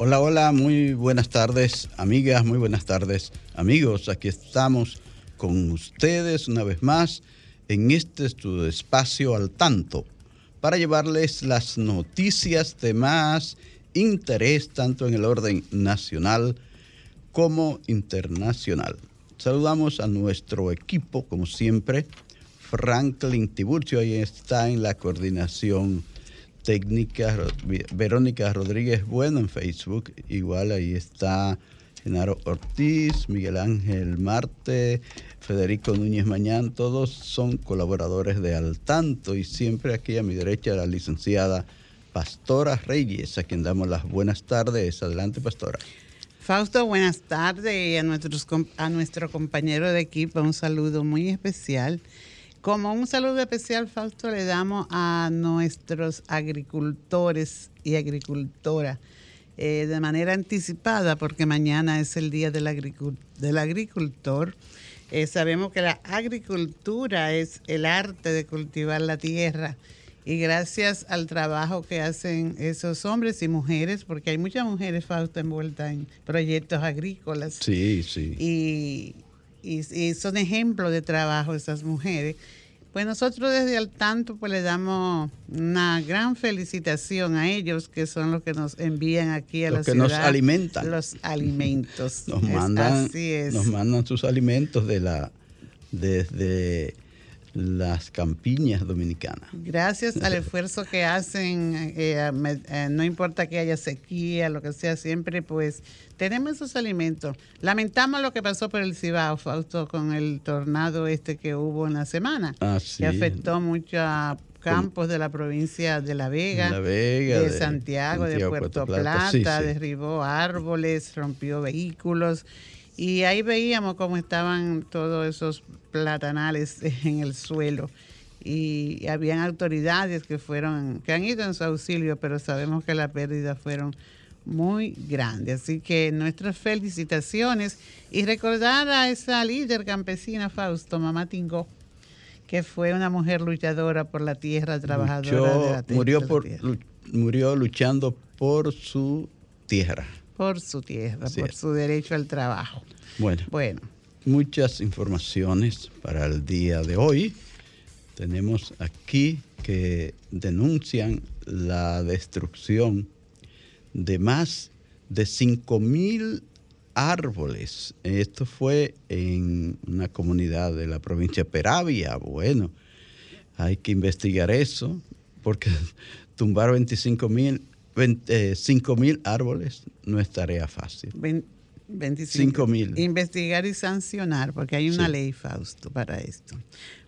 Hola, hola, muy buenas tardes, amigas, muy buenas tardes, amigos. Aquí estamos con ustedes una vez más en este tu espacio al tanto para llevarles las noticias de más interés tanto en el orden nacional como internacional. Saludamos a nuestro equipo, como siempre, Franklin Tiburcio, ahí está en la coordinación técnica, Verónica Rodríguez Bueno en Facebook, igual ahí está Genaro Ortiz, Miguel Ángel Marte, Federico Núñez Mañán, todos son colaboradores de Al Tanto y siempre aquí a mi derecha la licenciada Pastora Reyes, a quien damos las buenas tardes. Adelante, Pastora. Fausto, buenas tardes y a, nuestros, a nuestro compañero de equipo un saludo muy especial como un saludo especial, Fausto, le damos a nuestros agricultores y agricultoras eh, de manera anticipada, porque mañana es el Día del, Agricultor. Eh, sabemos que la agricultura es el arte de cultivar la tierra y gracias al trabajo que hacen esos hombres y mujeres, porque hay muchas mujeres, Fausto, envueltas en proyectos agrícolas. Sí, sí. Y y, son ejemplos de trabajo esas mujeres. Pues nosotros desde el tanto pues le damos una gran felicitación a ellos que son los que nos envían aquí a los la que nos alimentan. Los alimentos. nos mandan, así es. nos mandan sus alimentos de la desde las campiñas dominicanas. Gracias al esfuerzo que hacen, eh, eh, no importa que haya sequía, lo que sea, siempre pues tenemos esos alimentos. Lamentamos lo que pasó por el Cibao, Fausto, con el tornado este que hubo en la semana, ah, que afectó mucho a campos de la provincia de La Vega, de, Santiago, de Puerto, Plata, derribó árboles, rompió vehículos y ahí veíamos cómo estaban todos esos platanales en el suelo. Y habían autoridades que fueron, que han ido en su auxilio, pero sabemos que las pérdidas fueron muy grandes. Así que nuestras felicitaciones y recordar a esa líder campesina Fausto, Mamá Tingó, que fue una mujer luchadora por la tierra, trabajadora de la tierra. Murió, por, murió luchando por su tierra por su tierra, por su derecho al trabajo. Bueno, bueno, muchas informaciones para el día de hoy. Tenemos aquí que denuncian la destrucción de más de 5.000 árboles. Esto fue en una comunidad de la provincia de Peravia. Bueno, hay que investigar eso porque tumbar 25 mil 5 mil árboles no es tarea fácil. 25 mil. Investigar y sancionar, porque hay una ley, Fausto, para esto.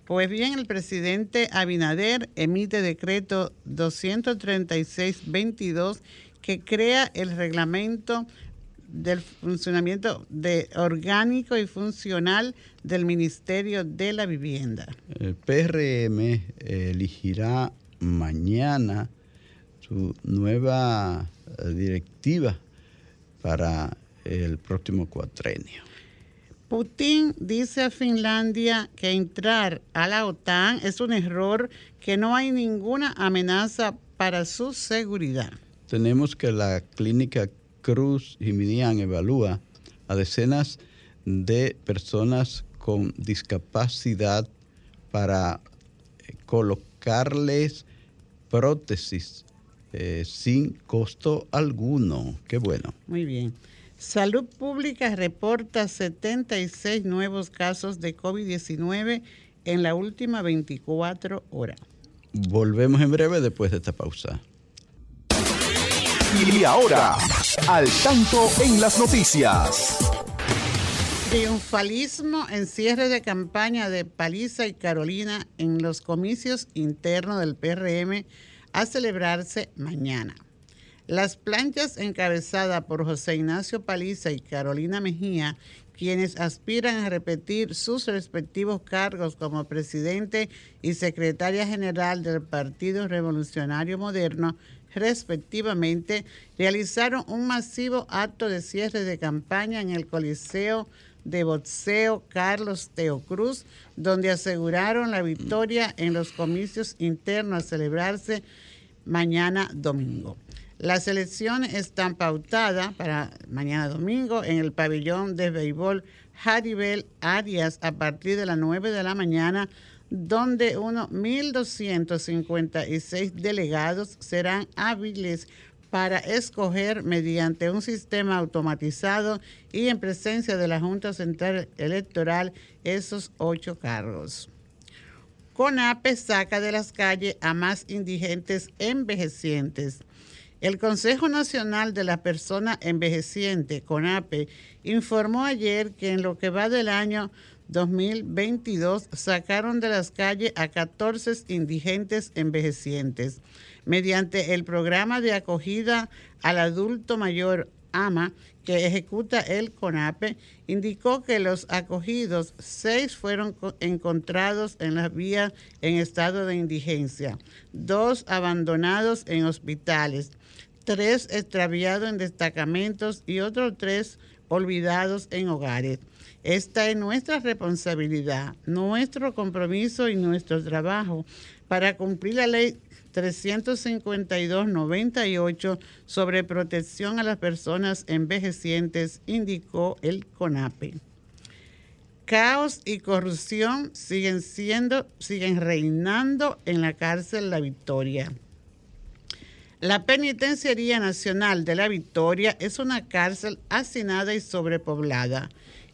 Pues bien, el presidente Abinader emite decreto 236-22 que crea el reglamento del funcionamiento de orgánico y funcional del Ministerio de la Vivienda. El PRM elegirá mañana su nueva eh, directiva para el próximo cuatrenio. Putin dice a Finlandia que entrar a la OTAN es un error, que no hay ninguna amenaza para su seguridad. Tenemos que la clínica Cruz Jiminian evalúa a decenas de personas con discapacidad para eh, colocarles prótesis eh, sin costo alguno. Qué bueno. Muy bien. Salud Pública reporta 76 nuevos casos de COVID-19 en la última 24 horas. Volvemos en breve después de esta pausa. Y ahora, al tanto en las noticias. Triunfalismo en cierre de campaña de Paliza y Carolina en los comicios internos del PRM a celebrarse mañana. Las planchas encabezadas por José Ignacio Paliza y Carolina Mejía, quienes aspiran a repetir sus respectivos cargos como presidente y secretaria general del Partido Revolucionario Moderno, respectivamente, realizaron un masivo acto de cierre de campaña en el Coliseo de boxeo Carlos Teocruz, donde aseguraron la victoria en los comicios internos a celebrarse mañana domingo. Las elecciones están pautadas para mañana domingo en el pabellón de béisbol Haribel Arias a partir de las 9 de la mañana, donde unos 1.256 delegados serán hábiles para escoger mediante un sistema automatizado y en presencia de la Junta Central Electoral esos ocho cargos. CONAPE saca de las calles a más indigentes envejecientes. El Consejo Nacional de la Persona Envejeciente, CONAPE, informó ayer que en lo que va del año 2022 sacaron de las calles a 14 indigentes envejecientes mediante el programa de acogida al adulto mayor AMA que ejecuta el CONAPE, indicó que los acogidos, seis fueron encontrados en las vías en estado de indigencia, dos abandonados en hospitales, tres extraviados en destacamentos y otros tres olvidados en hogares. Esta es nuestra responsabilidad, nuestro compromiso y nuestro trabajo para cumplir la ley 352-98 sobre protección a las personas envejecientes, indicó el CONAPE. Caos y corrupción siguen siendo, siguen reinando en la cárcel La Victoria. La Penitenciaría Nacional de La Victoria es una cárcel hacinada y sobrepoblada.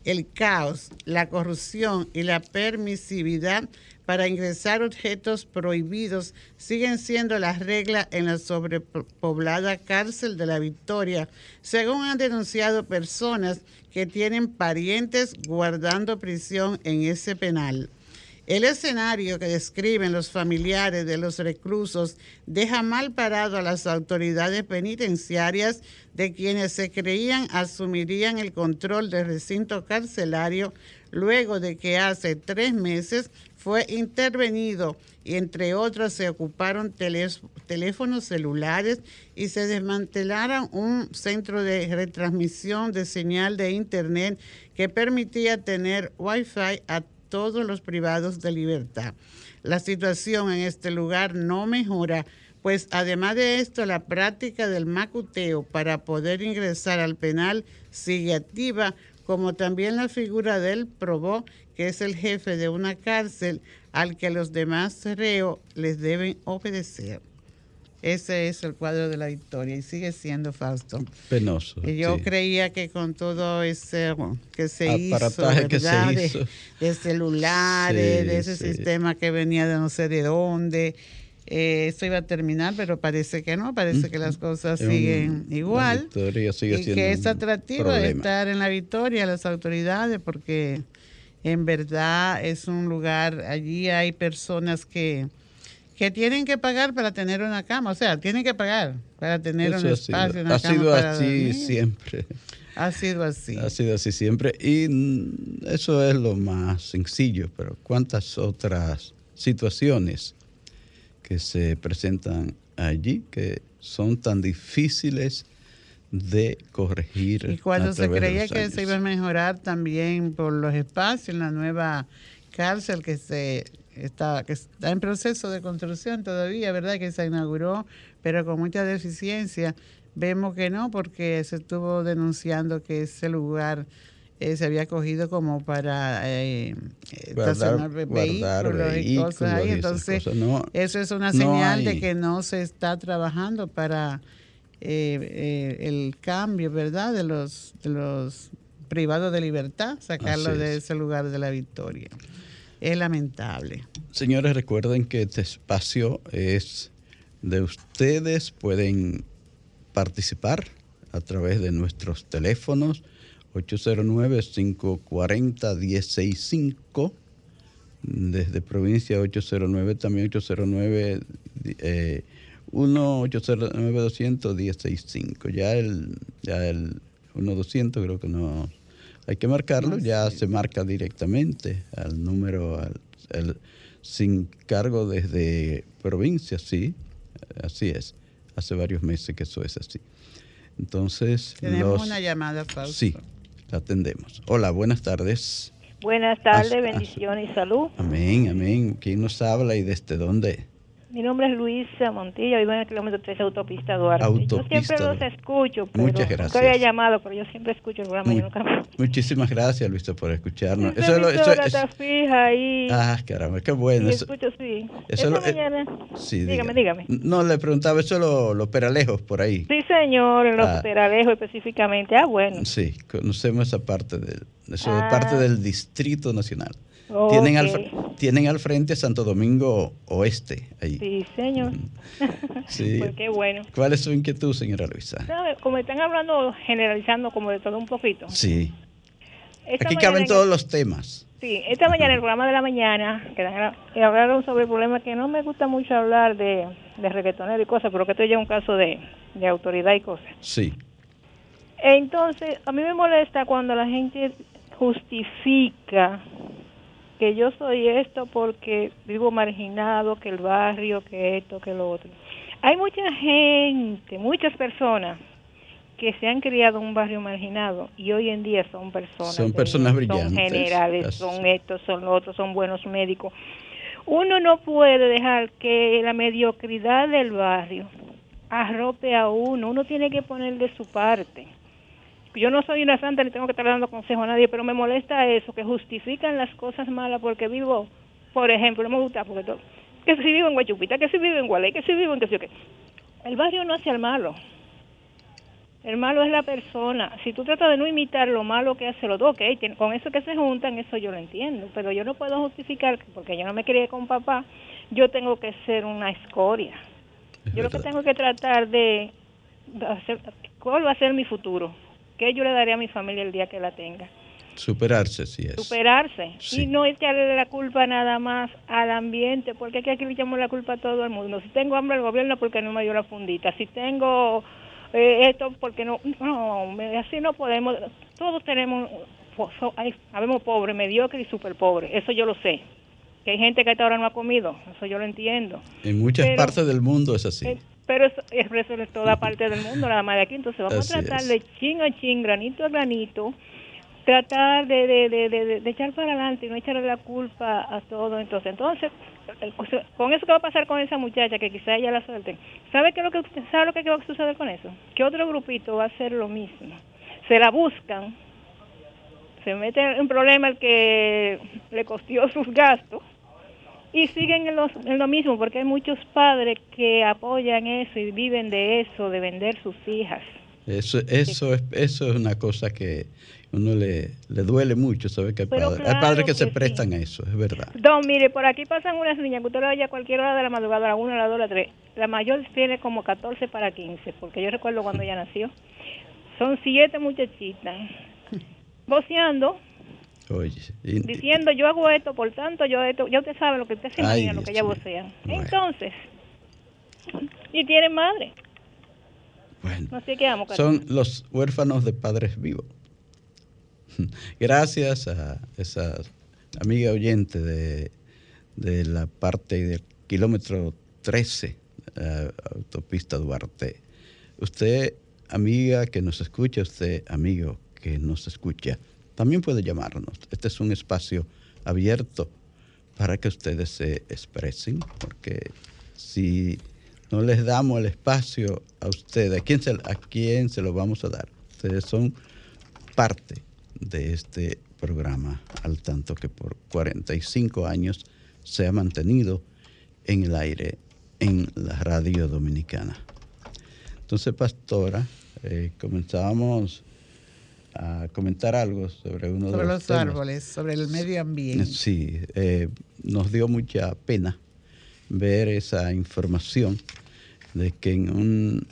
El caos, la corrupción y la permisividad para ingresar objetos prohibidos siguen siendo las reglas en la sobrepoblada cárcel de la Victoria, según han denunciado personas que tienen parientes guardando prisión en ese penal. El escenario que describen los familiares de los reclusos deja mal parado a las autoridades penitenciarias de quienes se creían asumirían el control del recinto carcelario luego de que hace tres meses fue intervenido y entre otros se ocuparon teléfonos celulares y se desmantelaron un centro de retransmisión de señal de internet que permitía tener wifi a todos los privados de libertad. La situación en este lugar no mejora, pues además de esto la práctica del macuteo para poder ingresar al penal sigue activa, como también la figura del probó que es el jefe de una cárcel al que los demás reos les deben obedecer. Ese es el cuadro de la victoria y sigue siendo Fausto. Penoso. Y yo creía que con todo ese que se hizo, De, celulares, de ese sistema que venía de no sé de dónde, eh, esto iba a terminar, pero parece que no, parece que las cosas siguen igual. y que es atractivo estar en la victoria, las autoridades, porque en verdad es un lugar, allí hay personas que, que tienen que pagar para tener una cama, o sea, tienen que pagar para tener un espacio, una ha sido así siempre. Ha sido así. Ha sido así siempre y eso es lo más sencillo, pero ¿cuántas otras situaciones que se presentan allí que son tan difíciles de corregir. Y cuando se creía que se iba a mejorar también por los espacios en la nueva cárcel que se está, que está en proceso de construcción todavía, ¿verdad? Que se inauguró, pero con mucha deficiencia. Vemos que no, porque se estuvo denunciando que ese lugar eh, se había cogido como para eh, estacionar vehículos, y cosas ahí. Entonces, eso es una señal de que no se está trabajando para eh, eh, el cambio, ¿verdad?, de los, de los privados de libertad, sacarlo de ese lugar de la victoria. Es lamentable. Señores, recuerden que este espacio es de ustedes, pueden participar a través de nuestros teléfonos 809-540-165. Desde provincia 809, también 809 eh, 1-809-200-165. Ya el, ya el 1-200 creo que no hay que marcarlo, ya se marca directamente al número, sin cargo desde provincia, sí, así es. Hace varios meses que eso es así. Entonces. Tenemos una llamada, Fausto. Sí, la atendemos. Hola, buenas tardes. Buenas tardes, bendiciones y salud. Amén, amén. ¿Quién nos habla y desde dónde? Mi nombre es Luisa Montilla, vivo en el kilómetro 3 Autopista Duarte. yo siempre los escucho, pero Muchas gracias. nunca había llamado, pero yo siempre escucho el programa. nunca... Muchísimas gracias, Luisa, por escucharnos. Eso, lo, eso, eso, fija ahí. Ah, caramba, qué bueno. eso, escucho, sí. Eso lo, mañana... sí, dígame, dígame. No, le preguntaba eso los lo peralejos por ahí. Sí, señor, en los ah. peralejos específicamente. Ah, bueno. Sí, conocemos esa parte, de, eso ah. parte del Distrito Nacional. Tienen, al, tienen al frente Santo Domingo Oeste. Ahí. Sí, señor. sí. pues qué bueno. ¿Cuál es su inquietud, señora Luisa? como están hablando, generalizando como de todo un poquito. Sí. Aquí caben todos los temas. Sí, esta mañana, el programa de la mañana, que hablaron sobre el problema que no me gusta mucho hablar de, de reggaetonero y cosas, pero que esto ya es un caso de, de autoridad y cosas. Sí. Entonces, a mí me molesta cuando la gente justifica que yo soy esto porque vivo marginado, que el barrio, que esto, que lo otro. Hay mucha gente, muchas personas que se han criado en un barrio marginado y hoy en día son personas. Son personas brillantes. Son generales, son estos, son los otros, son buenos médicos. Uno no puede dejar que la mediocridad del barrio arrope a uno, uno tiene que poner de su parte yo no soy una santa ni tengo que estar dando consejo a nadie, pero me molesta eso, que justifican las cosas malas porque vivo, por ejemplo, no me gusta porque todo, que si vivo en Guachupita, que si vivo en Gualey, que si vivo en que si qué. El barrio no hace al malo. El malo es la persona. Si tú tratas de no imitar lo malo que hace los dos, ok, con eso que se juntan, eso yo lo entiendo, pero yo no puedo justificar, porque yo no me crié con papá, yo tengo que ser una escoria. Yo lo que tengo que tratar de, hacer, ¿cuál va a ser mi futuro? ¿Qué yo le daría a mi familia el día que la tenga? Superarse, sí es. Superarse. Y no echarle la culpa nada más al ambiente, porque aquí, le echamos la culpa a todo el mundo. Si tengo hambre al gobierno, porque no me dio la fundita. Si tengo eh, esto, porque no. No, así no podemos. Todos tenemos. Habemos pobres, mediocres y súper pobres. Eso yo lo sé. Que hay gente que hasta ahora no ha comido. Eso yo lo entiendo. En muchas partes del mundo es así. Eh, pero eso, eso es toda parte del mundo, nada más de aquí. Entonces vamos a tratar de chin a chin, granito a granito, tratar de, de, de, de, echar para adelante y no echarle la culpa a todo. Entonces, entonces con eso que va a pasar con esa muchacha, que quizá ella la suelte, ¿sabe, qué lo que, ¿sabe lo que va a suceder con eso? Que otro grupito va a hacer lo mismo. Se la buscan, se mete en un problema el que le costó sus gastos y siguen en, en, lo mismo, porque hay muchos padres que apoyan eso y viven de eso, de vender sus hijas. Eso, eso, es, eso es una cosa que uno le, le duele mucho, ¿sabe? Que hay, padres, que, se prestan a eso, es verdad. Don, mire, por aquí pasan unas niñas que usted le vaya a cualquier hora de la madrugada, a la 1, a la 2, a la 3. La mayor tiene como 14 para 15, porque yo recuerdo cuando ella nació. Son siete muchachitas, voceando diciendo yo hago esto, por tanto yo esto, ya usted sabe lo que usted se imagina, lo que ella vocea. Entonces, y tiene madre. Bueno, son los huérfanos de padres vivos. Gracias a esa amiga oyente de, de la parte del kilómetro 13, autopista Duarte. Usted, amiga que nos escucha, usted, amigo que nos escucha, también puede llamarnos. Este es un espacio abierto para que ustedes se expresen, porque si no les damos el espacio a ustedes, ¿a quién se, lo vamos a dar? Ustedes son parte de este programa, al tanto que por 45 años se ha mantenido en el aire en la radio dominicana. Entonces, pastora, eh, a comentar algo sobre uno de los, los árboles, sobre el medio ambiente. Sí, eh, nos dio mucha pena ver esa información de que en un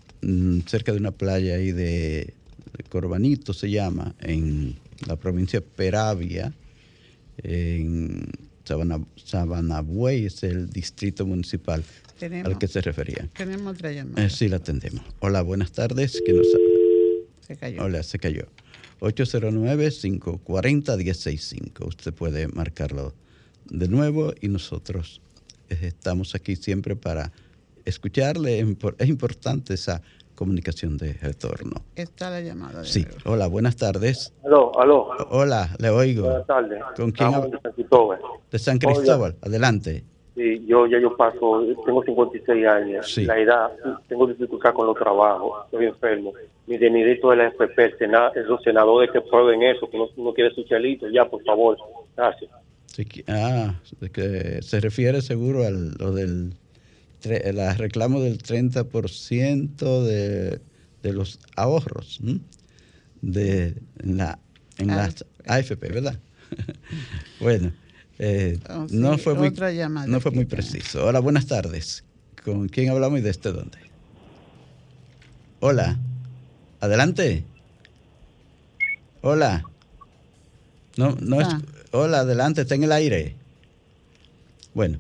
cerca de una playa ahí de de Corbanito se llama, en la provincia de Peravia, en Sabana, Sabanabuey, es el distrito municipal al que se refería. Tenemos otra llamada. Eh, sí, la atendemos. Hola, buenas tardes. ¿Qué nos... Se cayó. Hola, se cayó. 809-540-1065. Usted puede marcarlo de nuevo y nosotros eh, estamos aquí siempre para escucharle. Es importante esa comunicación de retorno. Está la llamada. sí, hola, buenas tardes. Aló, aló. Hola, le oigo. Buenas tardes. ¿Con quién de San Cristóbal. De San Cristóbal, adelante. Sí, yo ya yo paso, tengo 56 años. La edad, tengo dificultad con los trabajos, estoy enfermo. Mi dinerito de la FP, esos senadores que prueben eso, que no, quiere su chalito, ya, por favor. Gracias. ah, que se refiere seguro a lo del la reclamo del 30% de, de los ahorros de en la en las AFP, ¿verdad? bueno, eh, oh, no fue muy no fue muy preciso. Hola, buenas tardes. ¿Con quién hablamos y desde dónde? Hola. Adelante. Hola. No, no es. Ah. Hola, adelante, está en el aire. Bueno,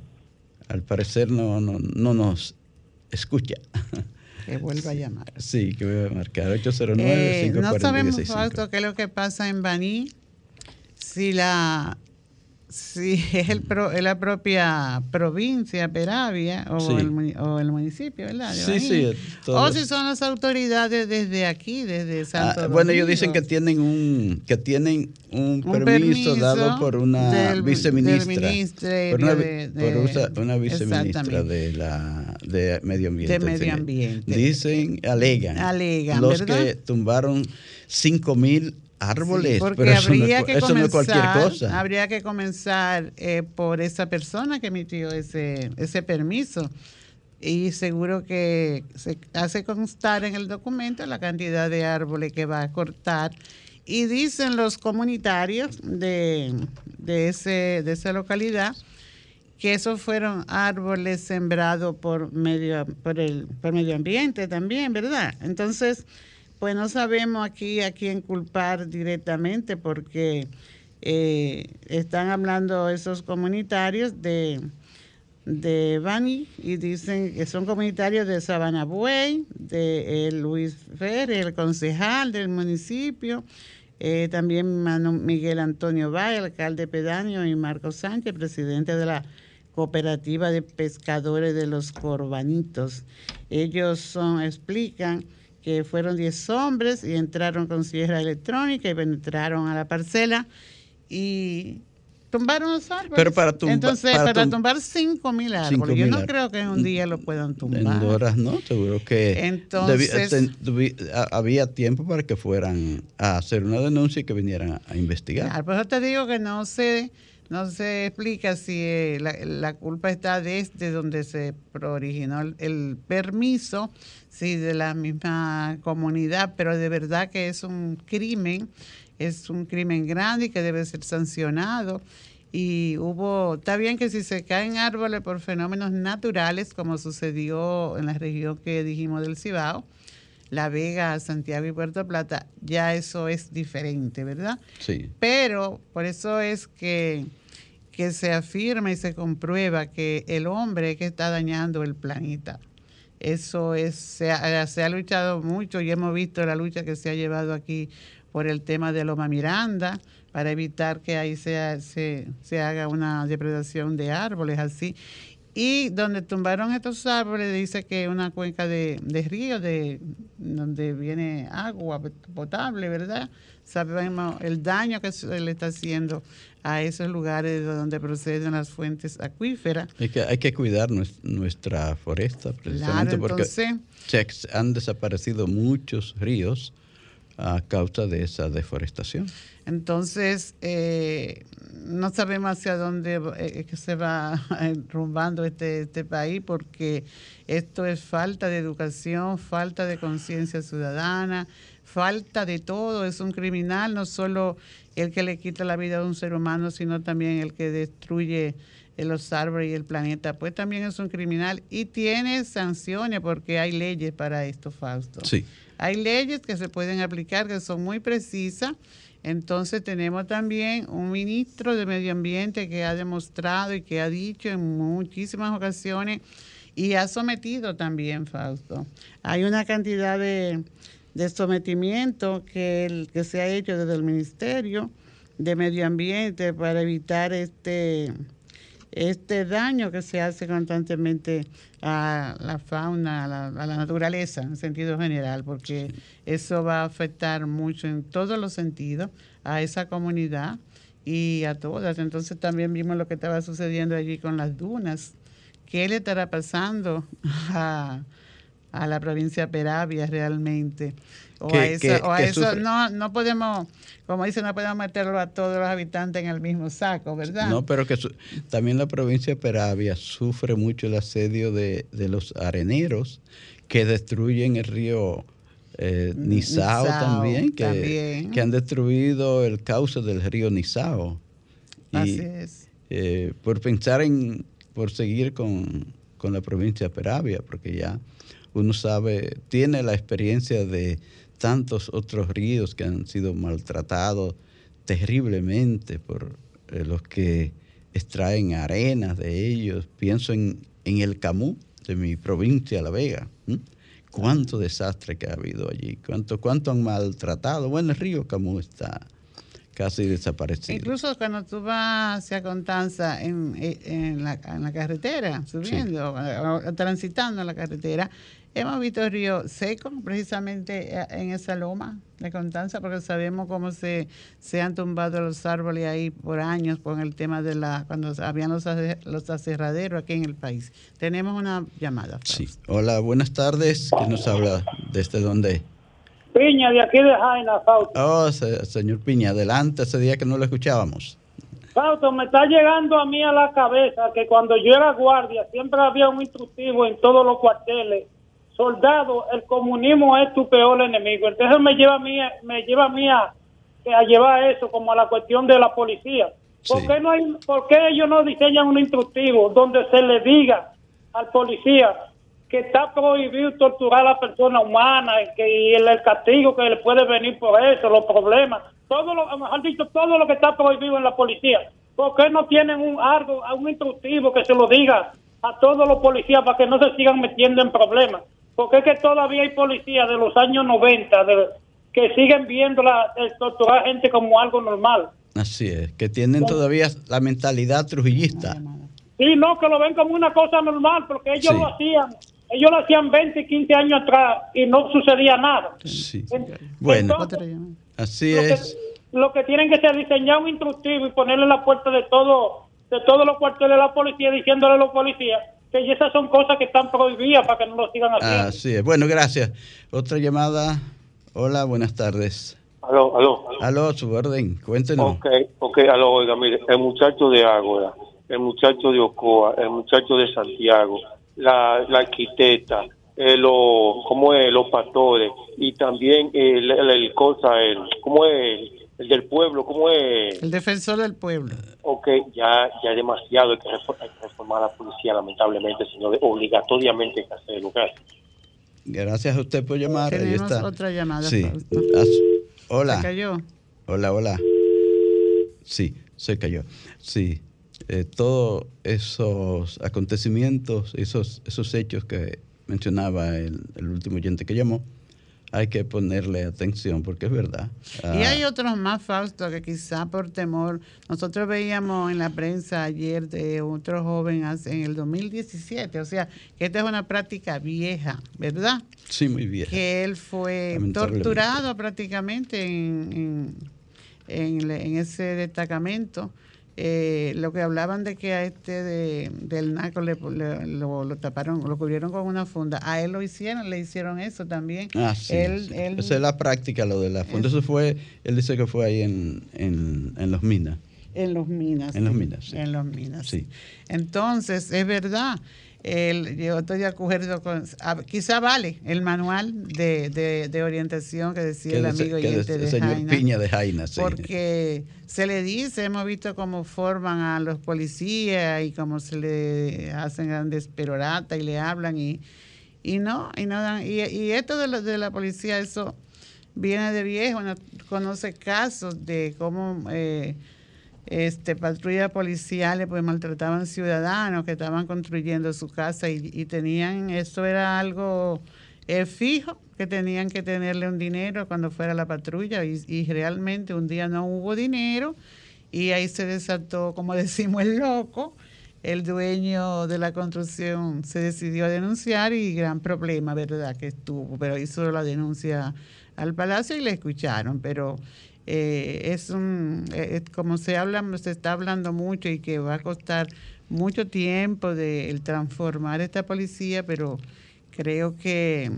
al parecer no, no, no nos escucha. Que vuelva a llamar. Sí, que vuelva a marcar. 809 eh, No sabemos, Fausto, qué es lo que pasa en Baní. Si la Sí, es, el la propia provincia, Peravia, o, el, o el, municipio, ¿verdad? sí, sí. O si son las autoridades desde aquí, desde ah, Santo Bueno, ellos dicen que tienen un que tienen un, permiso, dado por una viceministra. por, una, viceministra de, la, de Medio Ambiente. De Medio Ambiente. Dicen, alegan. Alegan, Los que tumbaron 5 mil árboles, pero eso, habría no, que comenzar, no es cualquier cosa. Habría que comenzar eh, por esa persona que emitió ese, ese permiso y seguro que se hace constar en el documento la cantidad de árboles que va a cortar y dicen los comunitarios de, de, ese, de esa localidad que esos fueron árboles sembrados por medio, por el por medio ambiente también, ¿verdad? Entonces, pues no sabemos aquí a quién culpar directamente porque eh, están hablando esos comunitarios de, de Bani y dicen que son comunitarios de Sabana Buey, de eh, Luis Fer, el concejal del municipio, eh, también Miguel Antonio Valle, alcalde pedáneo, y Marco Sánchez, presidente de la cooperativa de pescadores de los Corbanitos. Ellos son, explican que fueron 10 hombres y entraron con sierra electrónica y penetraron a la parcela y tumbaron los árboles. Pero para Entonces, para, tumbar 5 mil árboles, yo no creo que en un día lo puedan tumbar. En horas no, seguro que Entonces, había tiempo para que fueran a hacer una denuncia y que vinieran a, investigar. Claro, por eso te digo que no sé no se explica si eh, la, culpa está desde donde se originó el, permiso, si de la misma comunidad, pero de verdad que es un crimen, es un crimen grande y que debe ser sancionado. Y hubo, está bien que si se caen árboles por fenómenos naturales, como sucedió en la región que dijimos del Cibao, La Vega, Santiago y Puerto Plata, ya eso es diferente, ¿verdad? Sí. Pero por eso es que que se afirma y se comprueba que el hombre que está dañando el planeta. Eso es, se ha, luchado mucho y hemos visto la lucha que se ha llevado aquí por el tema de Loma Miranda, para evitar que ahí se, se, haga una depredación de árboles así. Y donde tumbaron estos árboles, dice que una cuenca de, de río, de, donde viene agua potable, ¿verdad? Sabemos el daño que se le está haciendo a esos lugares de donde proceden las fuentes acuíferas. Hay que, hay que cuidar nuestra foresta, precisamente porque han desaparecido muchos ríos a causa de esa deforestación. Entonces, eh, no sabemos hacia dónde eh, se va rumbando este, este país porque esto es falta de educación, falta de conciencia ciudadana, falta de todo. Es un criminal, no solo el que le quita la vida a un ser humano, sino también el que destruye los árboles y el planeta, pues también es un criminal y tiene sanciones porque hay leyes para esto, Fausto. Sí. Hay leyes que se pueden aplicar que son muy precisas. Entonces tenemos también un ministro de Medio Ambiente que ha demostrado y que ha dicho en muchísimas ocasiones y ha sometido también, Fausto. Hay una cantidad de, sometimiento que, que se ha hecho desde el Ministerio de Medio Ambiente para evitar este, este daño que se hace constantemente a la fauna, a la, naturaleza en sentido general, porque eso va a afectar mucho en todos los sentidos a esa comunidad y a todas. Entonces también vimos lo que estaba sucediendo allí con las dunas ¿Qué le estará pasando a, la provincia de Peravia realmente? O a eso, no, no podemos, como dice, no podemos meterlo a todos los habitantes en el mismo saco, ¿verdad? No, pero que también la provincia de Peravia sufre mucho el asedio de, los areneros que destruyen el río eh, mm, Nizao, también, que, que han destruido el cauce del río Nizao. Así es. Eh, por pensar en, por seguir con, la provincia de Peravia, porque ya uno sabe, tiene la experiencia de tantos otros ríos que han sido maltratados terriblemente por eh, los que extraen arenas de ellos. Pienso en, el Camú de mi provincia, La Vega. Cuánto desastre que ha habido allí, cuánto, cuánto han maltratado. Bueno, el río Camú está casi desaparecido. Incluso cuando tú vas hacia Constanza en, en, la, en la, carretera, subiendo, transitando en la carretera, hemos visto ríos secos precisamente eh, en esa loma de Constanza, porque sabemos cómo se, se han tumbado los árboles ahí por años con el tema de la cuando habían los, los aserraderos aquí en el país. Tenemos una llamada. Sí. Hola, buenas tardes. ¿Quién nos habla? ¿Desde dónde? Piña, de aquí de Jaina, Fausto. Oh, señor Piña, adelante, ese día que no lo escuchábamos. Fausto, me está llegando a mí a la cabeza que cuando yo era guardia siempre había un instructivo en todos los cuarteles. Soldado, el comunismo es tu peor enemigo. Entonces me lleva a mí, me lleva a, mí a, llevar eso como a la cuestión de la policía. ¿Por, qué no hay, ¿Por qué ellos no diseñan un instructivo donde se le diga al policía que está prohibido torturar a la persona humana y, que, el, castigo que le puede venir por eso, los problemas, todo lo, mejor dicho, todo lo que está prohibido en la policía. ¿Por qué no tienen un algo, un instructivo que se lo diga a todos los policías para que no se sigan metiendo en problemas? Porque es que todavía hay policías de los años 90 que siguen viendo la, el torturar gente como algo normal. Así es, que tienen todavía la mentalidad trujillista. Sí, no, que lo ven como una cosa normal, porque ellos lo hacían ellos lo hacían 20, 15 años atrás y no sucedía nada. Sí. bueno, así es. lo que tienen que ser diseñar un instructivo y ponerle la puerta de todo de todos los cuarteles de la policía diciéndole a los policías que esas son cosas que están prohibidas para que no lo sigan haciendo. Así es. Bueno, gracias. Otra llamada. Hola, buenas tardes. Aló, aló. Aló, su orden, cuéntenos. Ok, ok, aló, oiga, mire, el muchacho de Ágora, el muchacho de Ocoa, el muchacho de Santiago, la, la arquitecta, eh, lo, ¿cómo es? los pastores y también el, el, cosa, el, ¿cómo es? El del pueblo, ¿cómo es? El defensor del pueblo. Ok, ya, ya es demasiado, hay que, reformar, la policía, lamentablemente, sino obligatoriamente hay que hacerlo. Gracias. Gracias a usted por llamar. Tenemos otra llamada. Sí. Hola. ¿Se cayó? Hola, hola. Sí, se cayó. Sí. Eh, todos esos acontecimientos, esos, esos hechos que mencionaba el, último oyente que llamó, hay que ponerle atención porque es verdad. y ah, hay otros más, Fausto, que quizá por temor. Nosotros veíamos en la prensa ayer de otro joven en el 2017, o sea, que esta es una práctica vieja, ¿verdad? Sí, muy vieja. Que él fue torturado prácticamente en, en, en ese destacamento eh, lo que hablaban de que a este de, del NACO le, lo, taparon, lo cubrieron con una funda, a él lo hicieron, le hicieron eso también. Ah, sí, Esa es la práctica, lo de la funda. Eso fue, él dice que fue ahí en, en, en los minas. En los minas. En los minas. En los minas. Sí. Entonces, es verdad el, yo estoy de acuerdo con, quizá vale el manual de, de, orientación que decía el amigo y de, señor Piña de Jaina, porque se le dice, hemos visto cómo forman a los policías y cómo se le hacen grandes peroratas y le hablan y, y no, y no y, y esto de la, de la policía, eso viene de viejo, no conoce casos de cómo eh, este, patrullas policiales pues maltrataban ciudadanos que estaban construyendo su casa y, tenían, eso era algo eh, fijo, que tenían que tenerle un dinero cuando fuera la patrulla y, realmente un día no hubo dinero y ahí se desató, como decimos, el loco. El dueño de la construcción se decidió a denunciar y gran problema, ¿verdad? Que estuvo, pero hizo la denuncia al palacio y le escucharon, pero eh, es un, eh, como se habla, se está hablando mucho y que va a costar mucho tiempo de el transformar esta policía, pero creo que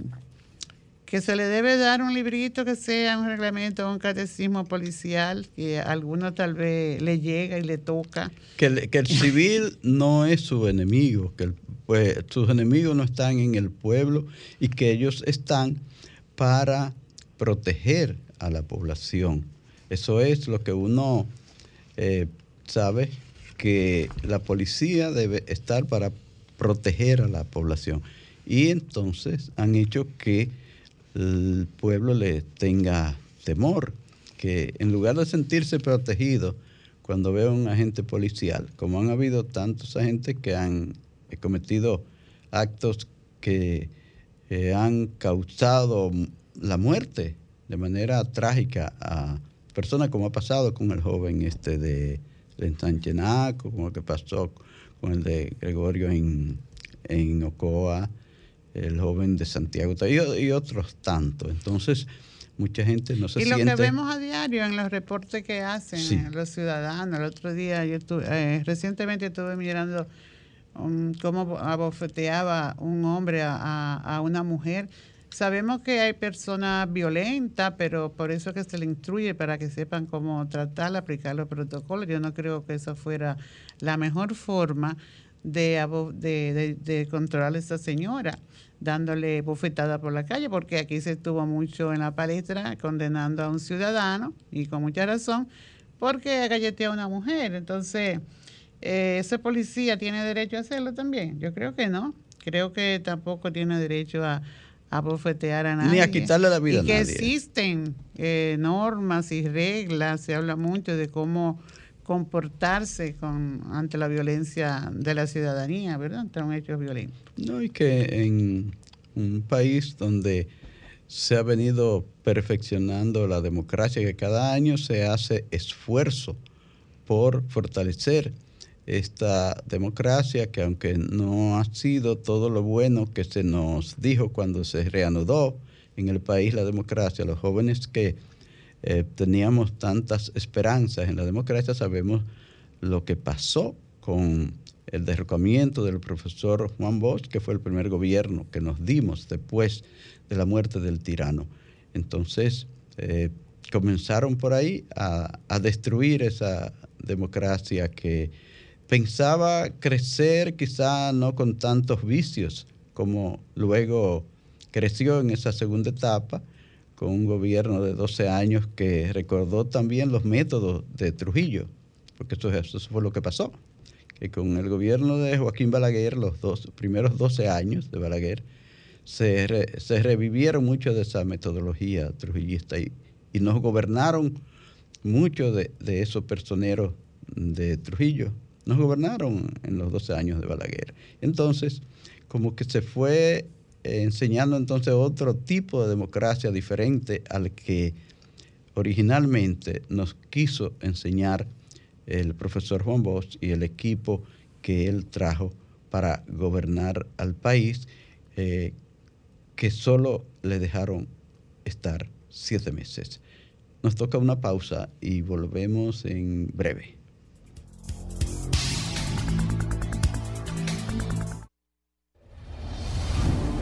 que se le debe dar un librito que sea un reglamento, un catecismo policial, que a alguno tal vez le llega y le toca. Que el, que el civil no es su enemigo, que pues, sus enemigos no están en el pueblo y que ellos están para proteger a la población. Eso es lo que uno eh, sabe, que la policía debe estar para proteger a la población. Y entonces han hecho que el pueblo le tenga temor, que en lugar de sentirse protegido cuando ve a un agente policial, como han habido tantos agentes que han cometido actos que eh, han causado la muerte de manera trágica a personas como ha pasado con el joven este de, de Sanchenaco, como que pasó con el de Gregorio en, en Ocoa, el joven de Santiago y, otros tantos. Entonces, mucha gente no se siente... Y lo que vemos a diario en los reportes que hacen los ciudadanos. El otro día, yo eh, recientemente estuve mirando um, cómo abofeteaba un hombre a, a una mujer Sabemos que hay personas violentas, pero por eso que se le instruye para que sepan cómo tratar, aplicar los protocolos. Yo no creo que esa fuera la mejor forma de, de, de, controlar a esa señora, dándole bofetada por la calle, porque aquí se estuvo mucho en la palestra condenando a un ciudadano, y con mucha razón, porque galletea a una mujer. Entonces, eh, ¿ese policía tiene derecho a hacerlo también? Yo creo que no. Creo que tampoco tiene derecho a a bofetear a nadie. Ni a quitarle la vida y que existen eh, normas y reglas, se habla mucho de cómo comportarse con ante la violencia de la ciudadanía, ¿verdad? Ante un hecho violento. No, y que en un país donde se ha venido perfeccionando la democracia, que cada año se hace esfuerzo por fortalecer esta democracia que aunque no ha sido todo lo bueno que se nos dijo cuando se reanudó en el país la democracia, los jóvenes que eh, teníamos tantas esperanzas en la democracia sabemos lo que pasó con el derrocamiento del profesor Juan Bosch, que fue el primer gobierno que nos dimos después de la muerte del tirano. Entonces, eh, comenzaron por ahí a, a destruir esa democracia que pensaba crecer quizá no con tantos vicios como luego creció en esa segunda etapa con un gobierno de 12 años que recordó también los métodos de Trujillo, porque eso, eso fue lo que pasó, que con el gobierno de Joaquín Balaguer, los dos, primeros 12 años de Balaguer, se, revivieron mucho de esa metodología trujillista y, nos gobernaron muchos de, de esos personeros de Trujillo, nos gobernaron en los 12 años de Balaguer. Entonces, como que se fue eh, enseñando entonces otro tipo de democracia diferente al que originalmente nos quiso enseñar el profesor Juan Bosch y el equipo que él trajo para gobernar al país, eh, que solo le dejaron estar siete meses. Nos toca una pausa y volvemos en breve.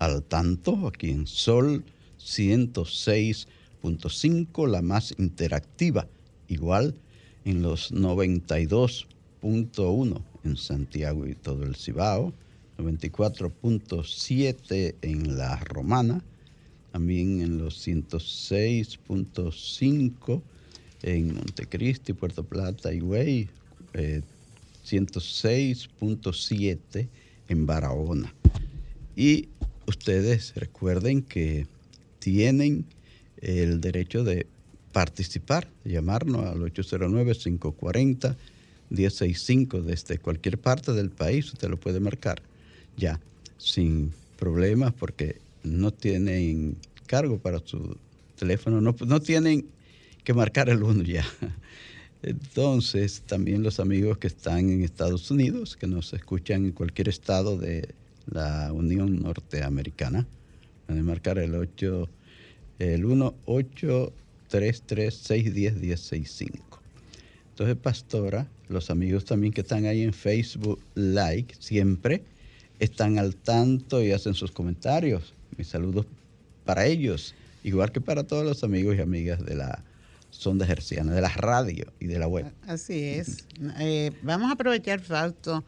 al tanto aquí en Sol 106.5, la más interactiva, igual en los 92.1 en Santiago y todo el Cibao, 94.7 en La Romana, también en los 106.5 en Montecristi, Puerto Plata y Güey, 106.7 eh, en Barahona. Y ustedes recuerden que tienen el derecho de participar, llamarnos al 809-540-165 desde cualquier parte del país, usted lo puede marcar ya sin problemas porque no tienen cargo para su teléfono, no, no tienen que marcar el uno ya. Entonces, también los amigos que están en Estados Unidos, que nos escuchan en cualquier estado de la Unión Norteamericana, pueden marcar el 8, el 1 Entonces, Pastora, los amigos también que están ahí en Facebook Like, siempre están al tanto y hacen sus comentarios. Mis saludos para ellos, igual que para todos los amigos y amigas de la sonda herciana, de la radio y de la web. Así es. Eh, vamos a aprovechar, Fausto,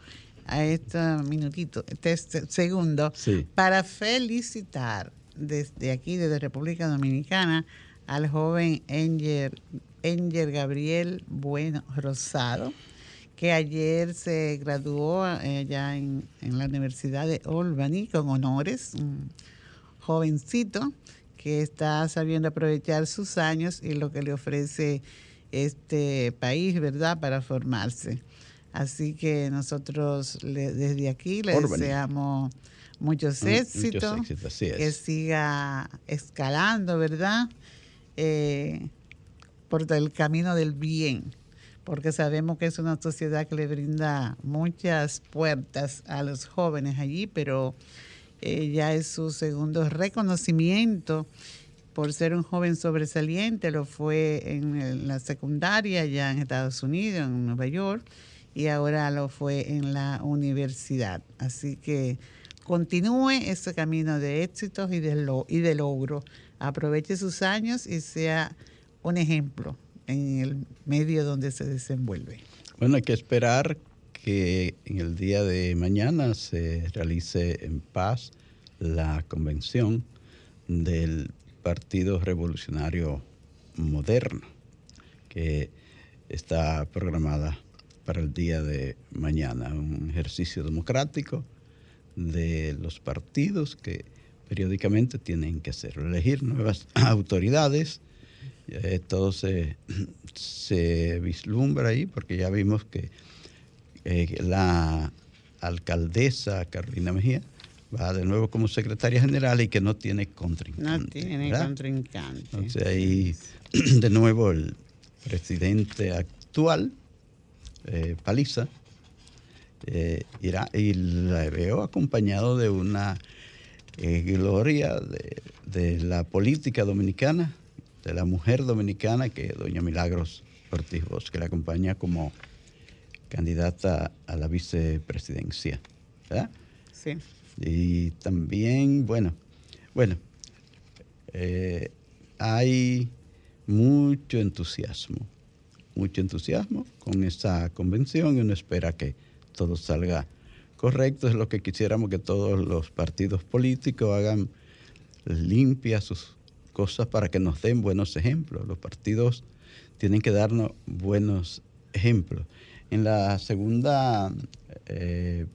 a este minutito, este segundo, para felicitar desde aquí, desde República Dominicana, al joven Enger, Gabriel Bueno Rosado, que ayer se graduó allá en, en la Universidad de Albany con honores, un jovencito que está sabiendo aprovechar sus años y lo que le ofrece este país, ¿verdad?, para formarse. Así que nosotros desde aquí le deseamos muchos éxitos, que siga escalando, ¿verdad? Eh, por el camino del bien, porque sabemos que es una sociedad que le brinda muchas puertas a los jóvenes allí, pero eh, ya es su segundo reconocimiento por ser un joven sobresaliente, lo fue en la secundaria ya en Estados Unidos, en Nueva York, y ahora lo fue en la universidad. Así que continúe ese camino de éxitos y de, lo, y de logro. Aproveche sus años y sea un ejemplo en el medio donde se desenvuelve. Bueno, hay que esperar que en el día de mañana se realice en paz la convención del Partido Revolucionario Moderno, que está programada para el día de mañana, un ejercicio democrático de los partidos que periódicamente tienen que hacer, elegir nuevas autoridades. Eh, todo se, se vislumbra ahí porque ya vimos que eh, la alcaldesa Carolina Mejía va de nuevo como secretaria general y que no tiene contrincante. No tiene contrincante. Entonces ahí de nuevo el presidente actual, eh, Paliza, eh, irá, y la veo acompañado de una gloria de, de, la política dominicana, de la mujer dominicana, que es doña Milagros Ortiz Bosch, que la acompaña como candidata a la vicepresidencia. ¿verdad? Sí. Y también, bueno, bueno, eh, hay mucho entusiasmo, mucho entusiasmo con esta convención y uno espera que todo salga correcto. Es lo que quisiéramos que todos los partidos políticos hagan limpias sus cosas para que nos den buenos ejemplos. Los partidos tienen que darnos buenos ejemplos. En la segunda eh,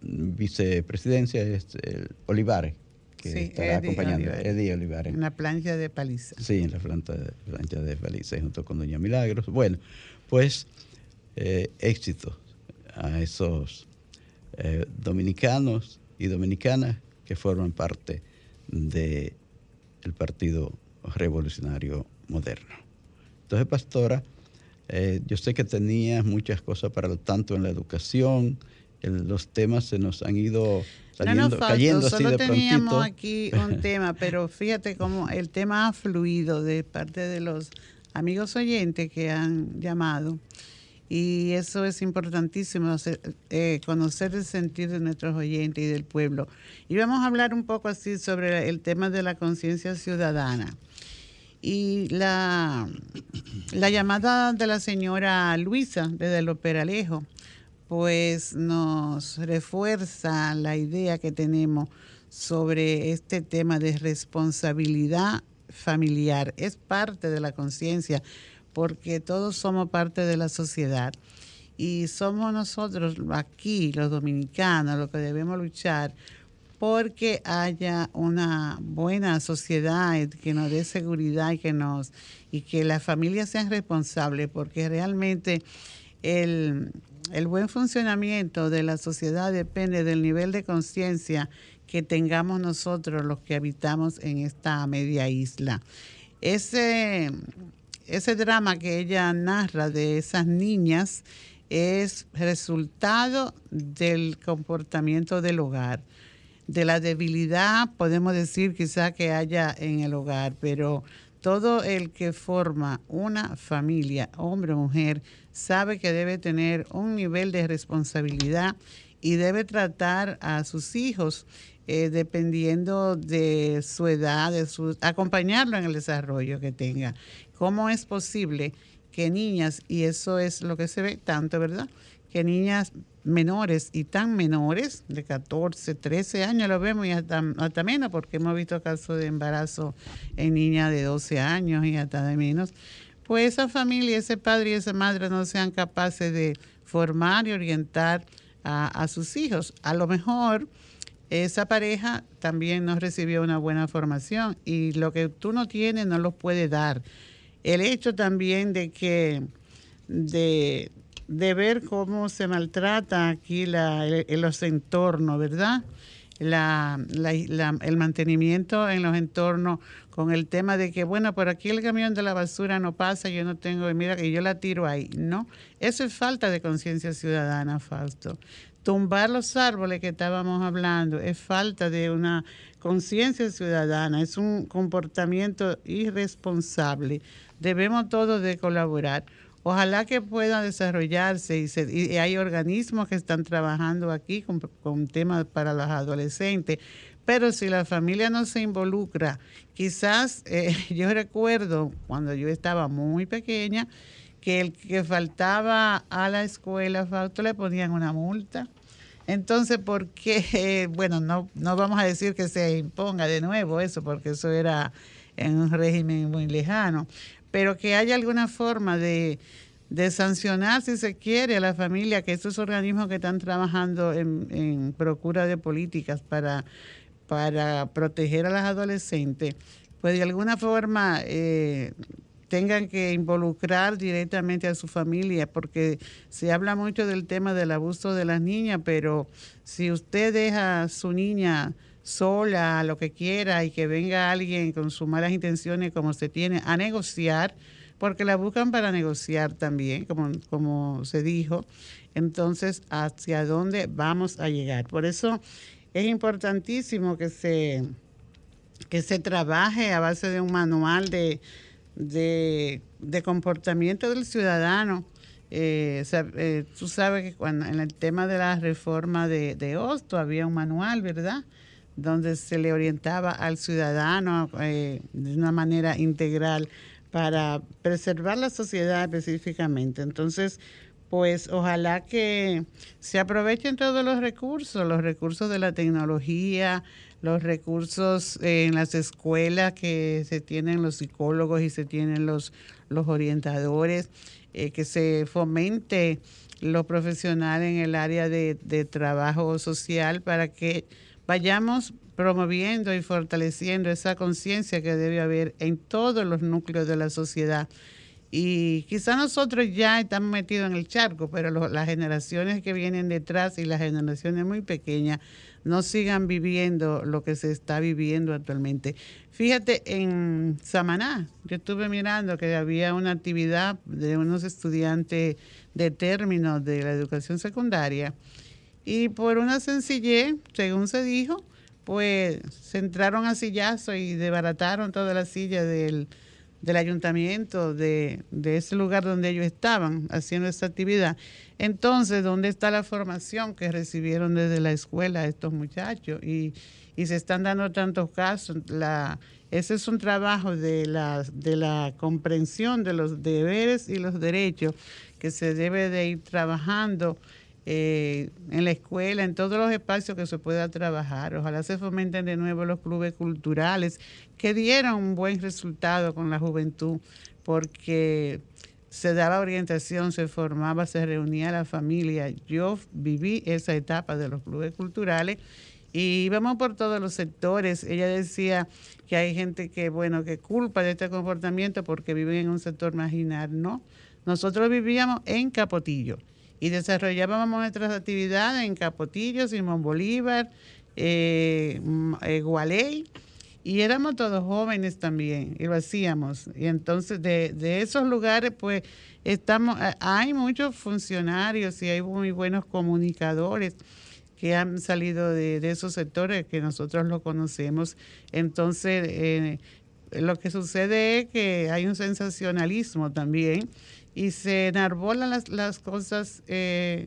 vicepresidencia es el Olivares, que está acompañando Eddie Olivares. En la plancha de Paliza. Sí, en la plancha de, plancha de Paliza, junto con Doña Milagros. Bueno, pues eh, éxito a esos eh, dominicanos y dominicanas que forman parte del Partido Revolucionario Moderno. Entonces, Pastora, eh, yo sé que tenías muchas cosas para el tanto en la educación, los temas se nos han ido saliendo, no, cayendo solo así de teníamos aquí un tema, pero fíjate cómo el tema ha fluido de parte de los amigos oyentes que han llamado y eso es importantísimo, eh, conocer el sentir de nuestros oyentes y del pueblo. Y vamos a hablar un poco así sobre el tema de la conciencia ciudadana. Y la, la llamada de la señora Luisa desde el Operalejo, pues nos refuerza la idea que tenemos sobre este tema de responsabilidad familiar. Es parte de la conciencia porque todos somos parte de la sociedad y somos nosotros aquí, los dominicanos, los que debemos luchar porque haya una buena sociedad que nos dé seguridad y que nos y que las familias sean responsables porque realmente el, el buen funcionamiento de la sociedad depende del nivel de conciencia que tengamos nosotros los que habitamos en esta media isla. Ese, drama que ella narra de esas niñas es resultado del comportamiento del hogar, de la debilidad, podemos decir quizá que haya en el hogar, pero todo el que forma una familia, hombre o mujer, sabe que debe tener un nivel de responsabilidad y debe tratar a sus hijos eh, dependiendo de su edad, de su, acompañarlo en el desarrollo que tenga. ¿Cómo es posible que niñas, y eso es lo que se ve tanto, ¿verdad? Que niñas menores y tan menores, de 14, 13 años, lo vemos y hasta, menos, porque hemos visto casos de embarazo en niñas de 12 años y hasta de menos, pues esa familia, ese padre y esa madre no sean capaces de formar y orientar a, sus hijos. A lo mejor esa pareja también no recibió una buena formación y lo que tú no tienes no lo puede dar. El hecho también de que de, ver cómo se maltrata aquí la, los entornos, ¿verdad? La, el mantenimiento en los entornos con el tema de que, bueno, por aquí el camión de la basura no pasa, yo no tengo, mira que yo la tiro ahí. No, eso es falta de conciencia ciudadana, Fausto. Tumbar los árboles que estábamos hablando es falta de una conciencia ciudadana, es un comportamiento irresponsable. Debemos todos de colaborar. Ojalá que pueda desarrollarse y, hay organismos que están trabajando aquí con, temas para los adolescentes pero si la familia no se involucra, quizás eh, yo recuerdo cuando yo estaba muy pequeña que el que faltaba a la escuela, le ponían una multa. Entonces, ¿por qué? Bueno, no, no vamos a decir que se imponga de nuevo eso, porque eso era en un régimen muy lejano, pero que haya alguna forma de, de sancionar, si se quiere, a la familia, que estos organismos que están trabajando en, en procura de políticas para para proteger a las adolescentes, pues de alguna forma eh, tengan que involucrar directamente a su familia, porque se habla mucho del tema del abuso de las niñas, pero si usted deja a su niña sola, lo que quiera, y que venga alguien con sus malas intenciones, como se tiene, a negociar, porque la buscan para negociar también, como, como se dijo, entonces, ¿hacia dónde vamos a llegar? Por eso es importantísimo que se, que se trabaje a base de un manual de, de, comportamiento del ciudadano. Eh, eh, tú sabes que cuando en el tema de la reforma de, de Hosto había un manual, ¿verdad? Donde se le orientaba al ciudadano eh, de una manera integral para preservar la sociedad específicamente. Entonces, pues ojalá que se aprovechen todos los recursos, los recursos de la tecnología, los recursos en las escuelas que se tienen los psicólogos y se tienen los, los orientadores, eh, que se fomente lo profesional en el área de, de trabajo social para que vayamos promoviendo y fortaleciendo esa conciencia que debe haber en todos los núcleos de la sociedad y quizá nosotros ya estamos metidos en el charco, pero las generaciones que vienen detrás y las generaciones muy pequeñas no sigan viviendo lo que se está viviendo actualmente. Fíjate, en Samaná, yo estuve mirando que había una actividad de unos estudiantes de término de la educación secundaria y por una sencillez, según se dijo, pues se entraron a sillazo y desbarataron toda la silla del del ayuntamiento, de, ese lugar donde ellos estaban haciendo esa actividad. Entonces, ¿dónde está la formación que recibieron desde la escuela estos muchachos? Y, y se están dando tantos casos. La, ese es un trabajo de la, de la comprensión de los deberes y los derechos que se debe de ir trabajando eh, en la escuela, en todos los espacios que se pueda trabajar. Ojalá se fomenten de nuevo los clubes culturales que dieron un buen resultado con la juventud, porque se daba orientación, se formaba, se reunía la familia. Yo viví esa etapa de los clubes culturales y íbamos por todos los sectores. Ella decía que hay gente que, bueno, que culpa de este comportamiento porque viven en un sector marginal. No, nosotros vivíamos en Capotillo y desarrollábamos nuestras actividades en Capotillo, Simón Bolívar, eh, eh, Gualey, y éramos todos jóvenes también, y lo hacíamos. Y entonces de, esos lugares, pues, estamos, hay muchos funcionarios y hay muy buenos comunicadores que han salido de, esos sectores que nosotros lo conocemos. Entonces, eh, lo que sucede es que hay un sensacionalismo también y se enarbolan las, las cosas eh,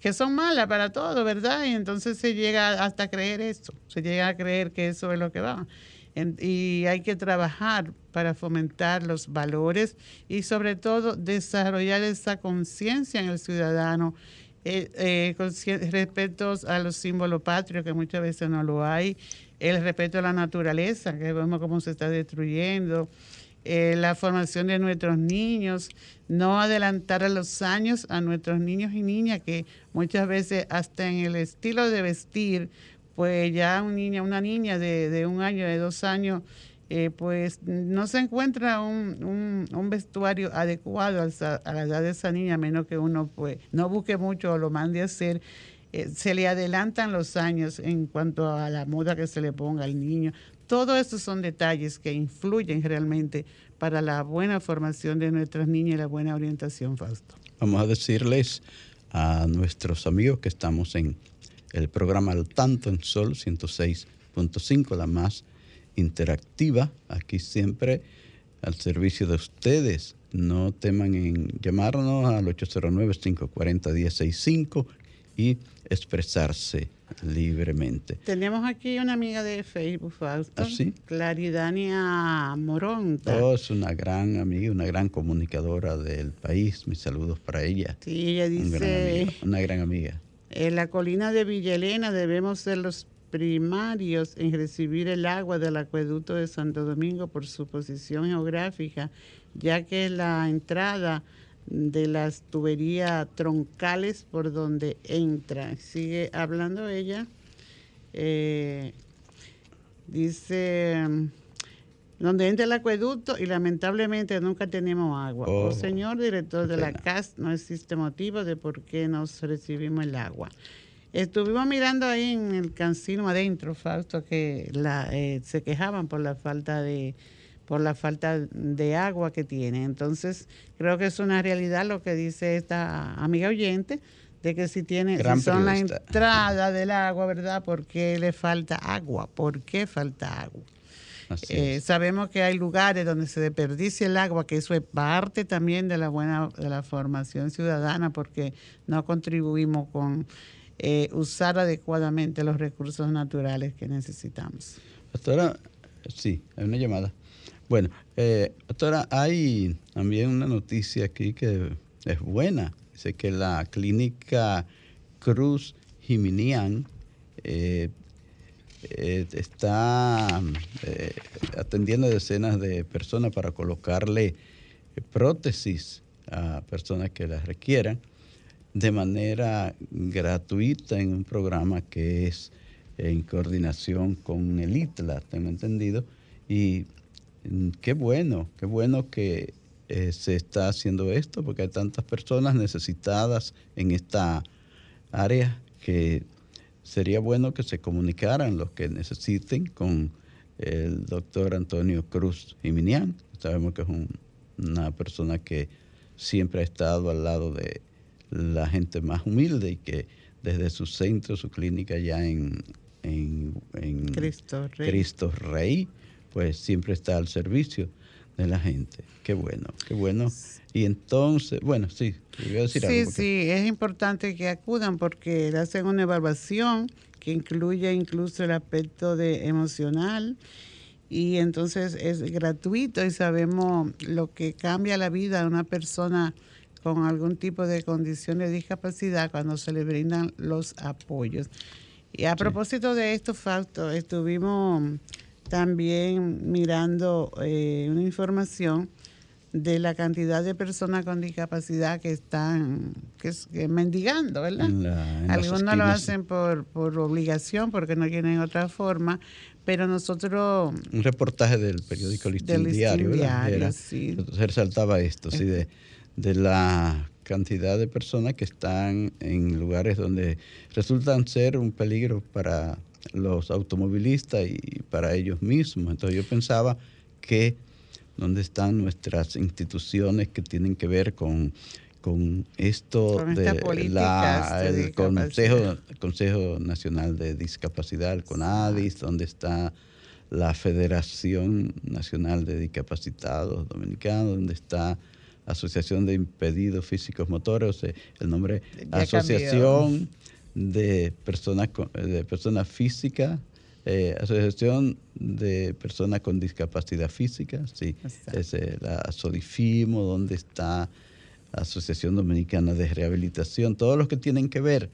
que son malas para todo, ¿verdad? Y entonces se llega hasta creer eso, se llega a creer que eso es lo que va. y hay que trabajar para fomentar los valores y sobre todo desarrollar esa conciencia en el ciudadano eh, eh, respecto a los símbolos patrios, que muchas veces no lo hay, el respeto a la naturaleza, que vemos cómo se está destruyendo, eh, la formación de nuestros niños, no adelantar a los años a nuestros niños y niñas que muchas veces hasta en el estilo de vestir, pues ya un niño, una niña de, un año, de dos años, eh, pues no se encuentra un, un, vestuario adecuado a, la edad de esa niña, menos que uno pues no busque mucho o lo mande a hacer. Eh, se le adelantan los años en cuanto a la moda que se le ponga al niño. Todos estos son detalles que influyen realmente para la buena formación de nuestras niñas y la buena orientación, Fausto. Vamos a decirles a nuestros amigos que estamos en el programa Al Tanto en Sol 106.5, la más interactiva, aquí siempre al servicio de ustedes. No teman en llamarnos al 809-540-1065 y expresarse libremente. Tenemos aquí una amiga de Facebook, Fausto. ¿Ah, sí? Claridania Moronta. Oh, es una gran amiga, una gran comunicadora del país. Mis saludos para ella. Sí, ella dice... una gran amiga. En la colina de Villalena debemos ser los primarios en recibir el agua del acueducto de Santo Domingo por su posición geográfica, ya que la entrada de las tuberías troncales por donde entra. Sigue hablando ella. Eh, dice, donde entra el acueducto y lamentablemente nunca tenemos agua. Oh, oh señor director de la CAS, no existe motivo de por qué nos recibimos el agua. Estuvimos mirando ahí en el cancino adentro, Fausto, que la, eh, se quejaban por la falta de por la falta de agua que tiene. Entonces, creo que es una realidad lo que dice esta amiga oyente, de que si tiene, si son la entrada del agua, ¿verdad? ¿Por qué le falta agua? ¿Por qué falta agua? Eh, sabemos que hay lugares donde se desperdicia el agua, que eso es parte también de la buena de la formación ciudadana, porque no contribuimos con eh, usar adecuadamente los recursos naturales que necesitamos. Doctora, sí, hay una llamada. Bueno, eh, doctora, hay también una noticia aquí que es buena. Dice que la clínica Cruz Jiminian eh, eh, está eh, atendiendo decenas de personas para colocarle prótesis a personas que las requieran de manera gratuita en un programa que es en coordinación con el ITLA, tengo entendido, y qué bueno, qué bueno que eh, se está haciendo esto, porque hay tantas personas necesitadas en esta área que sería bueno que se comunicaran los que necesiten con el doctor Antonio Cruz Jiminián. Sabemos que es una persona que siempre ha estado al lado de la gente más humilde y que desde su centro, su clínica ya en, Cristo Rey pues siempre está al servicio de la gente. Qué bueno, qué bueno. Y entonces, bueno, sí, voy a decir sí, Sí, es importante que acudan porque le hacen una evaluación que incluye incluso el aspecto de emocional y entonces es gratuito y sabemos lo que cambia la vida de una persona con algún tipo de condición de discapacidad cuando se le brindan los apoyos. Y a propósito de esto, Fausto, estuvimos también mirando eh, una información de la cantidad de personas con discapacidad que están que, mendigando, ¿verdad? Algunos lo hacen por, por obligación porque no tienen otra forma, pero nosotros... Un reportaje del periódico Listín Diario, Diario sí. resaltaba esto, sí, de, de la cantidad de personas que están en lugares donde resultan ser un peligro para los automovilistas y para ellos mismos. Entonces yo pensaba que dónde están nuestras instituciones que tienen que ver con, con esto de la, el Consejo, Consejo Nacional de Discapacidad, el CONADIS, donde está la Federación Nacional de Discapacitados Dominicanos, donde está Asociación de Impedidos Físicos Motores, el nombre Asociación de Personas de Personas Físicas eh, Asociación de Personas con Discapacidad Física, sí, es eh, la SODIFIMO, donde está la Asociación Dominicana de Rehabilitación, todos los que tienen que ver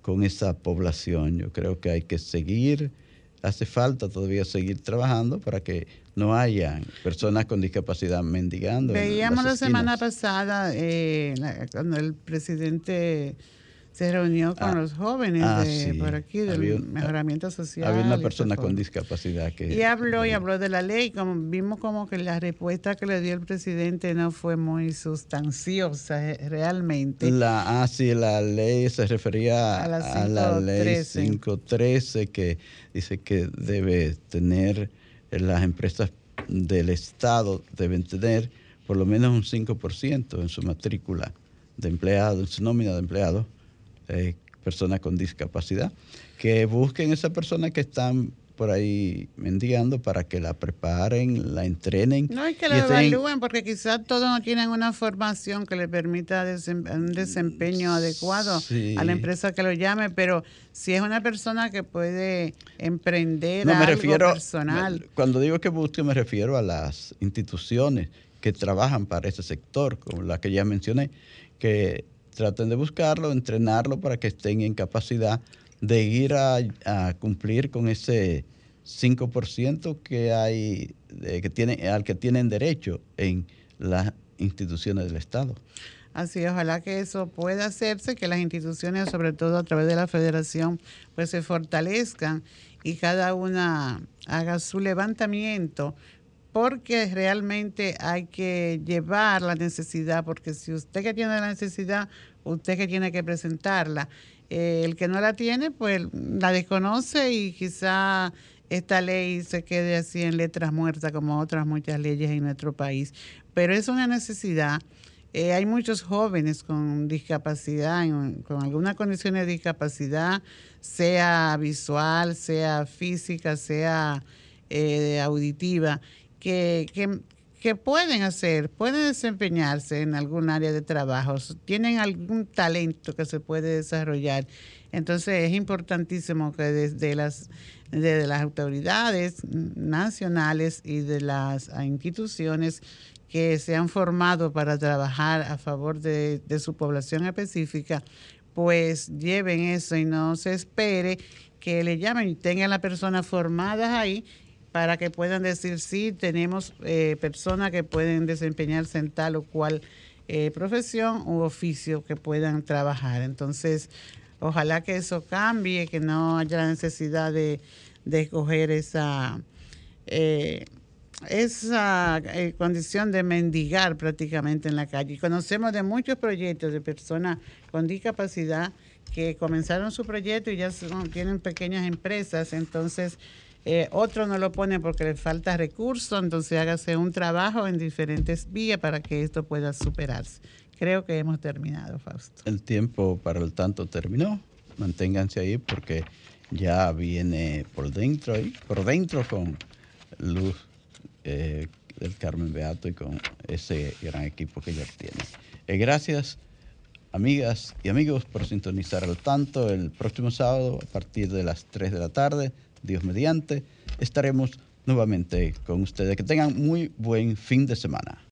con esa población. Yo creo que hay que seguir, hace falta todavía seguir trabajando para que no haya personas con discapacidad mendigando. Veíamos la semana pasada eh, cuando el presidente se reunió con ah, los jóvenes ah, de, por aquí del mejoramiento social. Había una persona con discapacidad que... Y habló y habló de la ley, como vimos como que la respuesta que le dio el presidente no fue muy sustanciosa eh, realmente. La, ah, sí, la ley se refería a la, ley 513 que dice que debe tener, las empresas del Estado deben tener por lo menos un 5% en su matrícula de empleados, en su nómina de empleados, eh, personas con discapacidad, que busquen esas personas que están por ahí mendigando para que la preparen, la entrenen. No, y que la evalúen, porque quizás todos no tienen una formación que le permita un desempeño adecuado a la empresa que lo llame, pero si es una persona que puede emprender no, me refiero, personal. cuando digo que busque, me refiero a las instituciones que trabajan para ese sector, como la que ya mencioné, que traten de buscarlo, entrenarlo para que estén en capacidad de ir a, cumplir con ese 5% que hay, que tiene, al que tienen derecho en las instituciones del Estado. Así, ojalá que eso pueda hacerse, que las instituciones, sobre todo a través de la federación, pues se fortalezcan y cada una haga su levantamiento porque realmente hay que llevar la necesidad, porque si usted que tiene la necesidad, usted que tiene que presentarla. Eh, el que no la tiene, pues la desconoce y quizá esta ley se quede así en letras muertas como otras muchas leyes en nuestro país. Pero es una necesidad. Eh, hay muchos jóvenes con discapacidad, con alguna condición de discapacidad, sea visual, sea física, sea eh, auditiva, que, que, pueden hacer, pueden desempeñarse en algún área de trabajo, tienen algún talento que se puede desarrollar. Entonces es importantísimo que desde las, desde las autoridades nacionales y de las instituciones que se han formado para trabajar a favor de, de su población específica, pues lleven eso y no se espere que le llamen y tengan las personas formadas ahí para que puedan decir sí, tenemos eh, personas que pueden desempeñarse en tal o cual eh, profesión u oficio que puedan trabajar. Entonces, ojalá que eso cambie, que no haya la necesidad de, escoger esa, eh, esa condición de mendigar prácticamente en la calle. Conocemos de muchos proyectos de personas con discapacidad que comenzaron su proyecto y ya tienen pequeñas empresas, entonces eh, otro no lo pone porque le falta recursos, entonces hágase un trabajo en diferentes vías para que esto pueda superarse. Creo que hemos terminado, Fausto. El tiempo para el tanto terminó. Manténganse ahí porque ya viene por dentro, ahí, por dentro con Luz eh, del Carmen Beato y con ese gran equipo que ya tiene. Eh, gracias amigas y amigos por sintonizar al tanto el próximo sábado a partir de las 3 de la tarde Dios mediante, estaremos nuevamente con ustedes. Que tengan muy buen fin de semana.